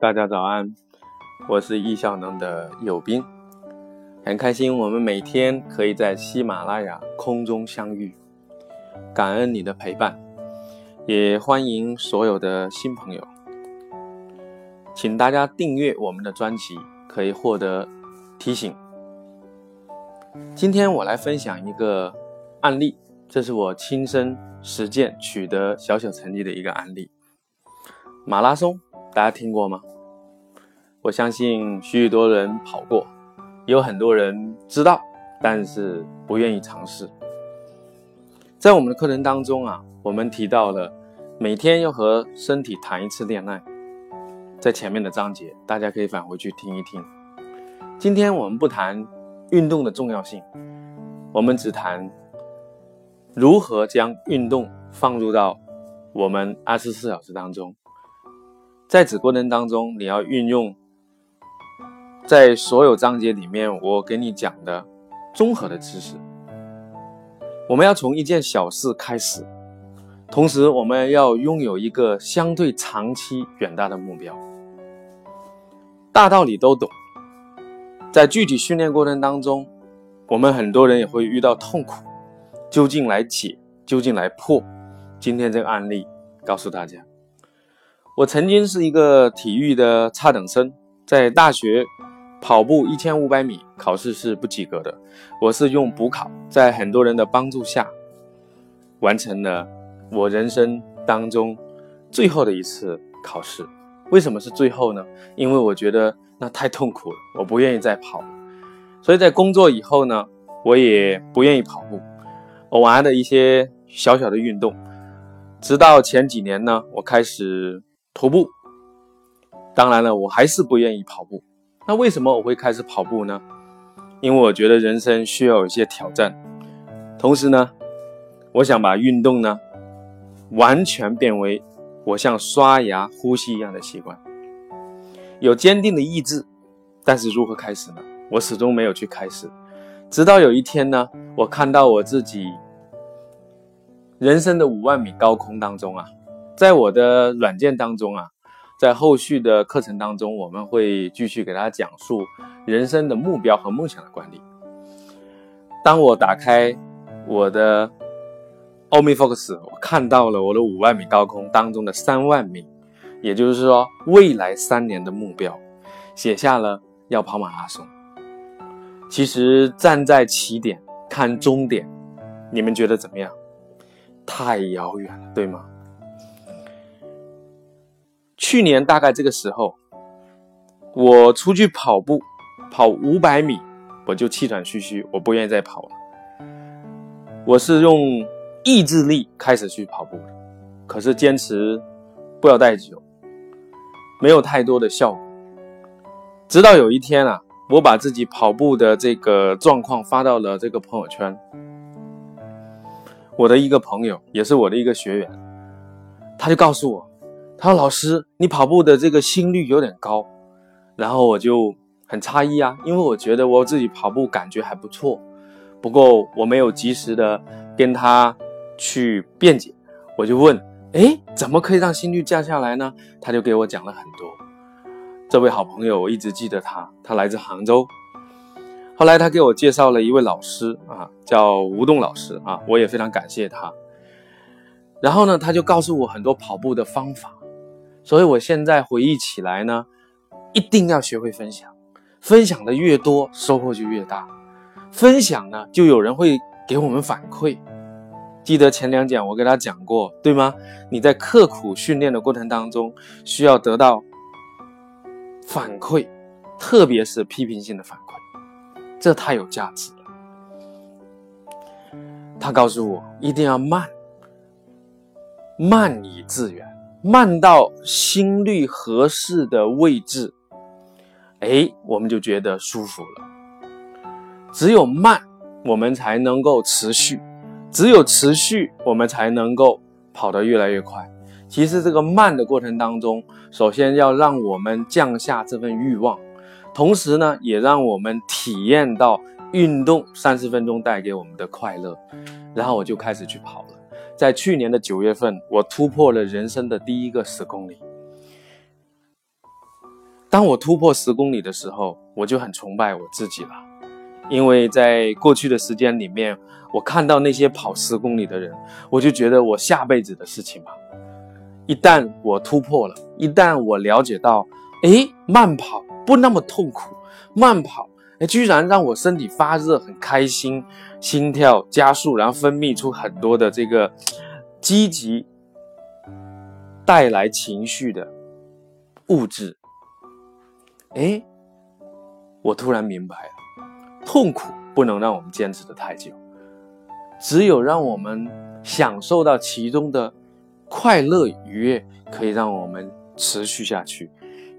大家早安，我是易效能的友斌，很开心我们每天可以在喜马拉雅空中相遇，感恩你的陪伴，也欢迎所有的新朋友，请大家订阅我们的专辑，可以获得提醒。今天我来分享一个案例，这是我亲身实践取得小小成绩的一个案例，马拉松，大家听过吗？我相信许许多人跑过，有很多人知道，但是不愿意尝试。在我们的课程当中啊，我们提到了每天要和身体谈一次恋爱，在前面的章节，大家可以返回去听一听。今天我们不谈运动的重要性，我们只谈如何将运动放入到我们二十四小时当中。在此过程当中，你要运用。在所有章节里面，我给你讲的综合的知识，我们要从一件小事开始，同时我们要拥有一个相对长期远大的目标。大道理都懂，在具体训练过程当中，我们很多人也会遇到痛苦，究竟来解，究竟来破？今天这个案例告诉大家，我曾经是一个体育的差等生，在大学。跑步一千五百米，考试是不及格的。我是用补考，在很多人的帮助下，完成了我人生当中最后的一次考试。为什么是最后呢？因为我觉得那太痛苦了，我不愿意再跑了。所以在工作以后呢，我也不愿意跑步，偶尔的一些小小的运动。直到前几年呢，我开始徒步。当然了，我还是不愿意跑步。那为什么我会开始跑步呢？因为我觉得人生需要有一些挑战，同时呢，我想把运动呢完全变为我像刷牙、呼吸一样的习惯。有坚定的意志，但是如何开始呢？我始终没有去开始。直到有一天呢，我看到我自己人生的五万米高空当中啊，在我的软件当中啊。在后续的课程当中，我们会继续给大家讲述人生的目标和梦想的管理。当我打开我的 OmniFocus，我看到了我的五万米高空当中的三万米，也就是说未来三年的目标，写下了要跑马拉松。其实站在起点看终点，你们觉得怎么样？太遥远了，对吗？去年大概这个时候，我出去跑步，跑五百米，我就气喘吁吁，我不愿意再跑了。我是用意志力开始去跑步的，可是坚持不了太久，没有太多的效果。直到有一天啊，我把自己跑步的这个状况发到了这个朋友圈，我的一个朋友，也是我的一个学员，他就告诉我。他说：“老师，你跑步的这个心率有点高。”然后我就很诧异啊，因为我觉得我自己跑步感觉还不错。不过我没有及时的跟他去辩解，我就问：“哎，怎么可以让心率降下来呢？”他就给我讲了很多。这位好朋友，我一直记得他，他来自杭州。后来他给我介绍了一位老师啊，叫吴栋老师啊，我也非常感谢他。然后呢，他就告诉我很多跑步的方法。所以，我现在回忆起来呢，一定要学会分享，分享的越多，收获就越大。分享呢，就有人会给我们反馈。记得前两讲我给他讲过，对吗？你在刻苦训练的过程当中，需要得到反馈，特别是批评性的反馈，这太有价值了。他告诉我，一定要慢，慢以致远。慢到心率合适的位置，哎，我们就觉得舒服了。只有慢，我们才能够持续；只有持续，我们才能够跑得越来越快。其实，这个慢的过程当中，首先要让我们降下这份欲望，同时呢，也让我们体验到运动三十分钟带给我们的快乐。然后我就开始去跑了。在去年的九月份，我突破了人生的第一个十公里。当我突破十公里的时候，我就很崇拜我自己了，因为在过去的时间里面，我看到那些跑十公里的人，我就觉得我下辈子的事情吧。一旦我突破了，一旦我了解到，哎，慢跑不那么痛苦，慢跑。居然让我身体发热，很开心，心跳加速，然后分泌出很多的这个积极带来情绪的物质。哎，我突然明白了，痛苦不能让我们坚持的太久，只有让我们享受到其中的快乐愉悦，可以让我们持续下去。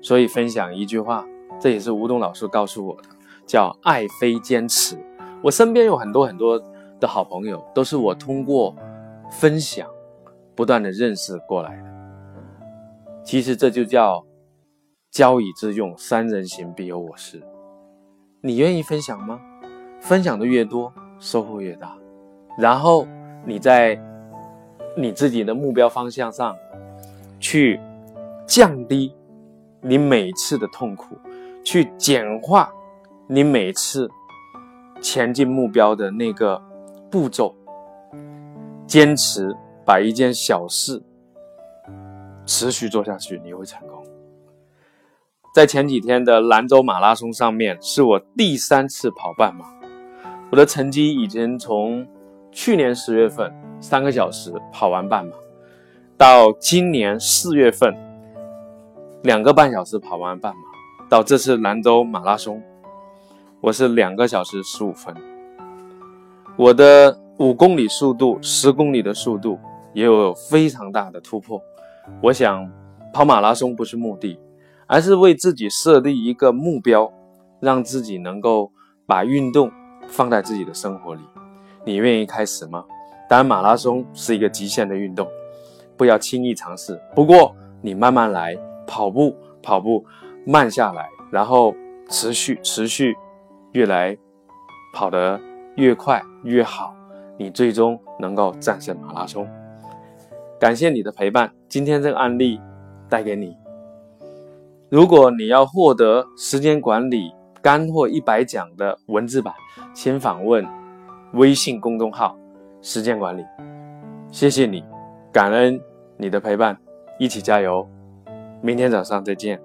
所以分享一句话，这也是吴东老师告诉我的。叫爱非坚持。我身边有很多很多的好朋友，都是我通过分享不断的认识过来的。其实这就叫交以致用，三人行必有我师。你愿意分享吗？分享的越多，收获越大。然后你在你自己的目标方向上去降低你每次的痛苦，去简化。你每次前进目标的那个步骤，坚持把一件小事持续做下去，你会成功。在前几天的兰州马拉松上面，是我第三次跑半马，我的成绩已经从去年十月份三个小时跑完半马，到今年四月份两个半小时跑完半马，到这次兰州马拉松。我是两个小时十五分，我的五公里速度、十公里的速度也有非常大的突破。我想跑马拉松不是目的，而是为自己设立一个目标，让自己能够把运动放在自己的生活里。你愿意开始吗？当然，马拉松是一个极限的运动，不要轻易尝试。不过你慢慢来，跑步跑步慢下来，然后持续持续。越来跑得越快越好，你最终能够战胜马拉松。感谢你的陪伴，今天这个案例带给你。如果你要获得时间管理干货一百讲的文字版，请访问微信公众号“时间管理”。谢谢你，感恩你的陪伴，一起加油！明天早上再见。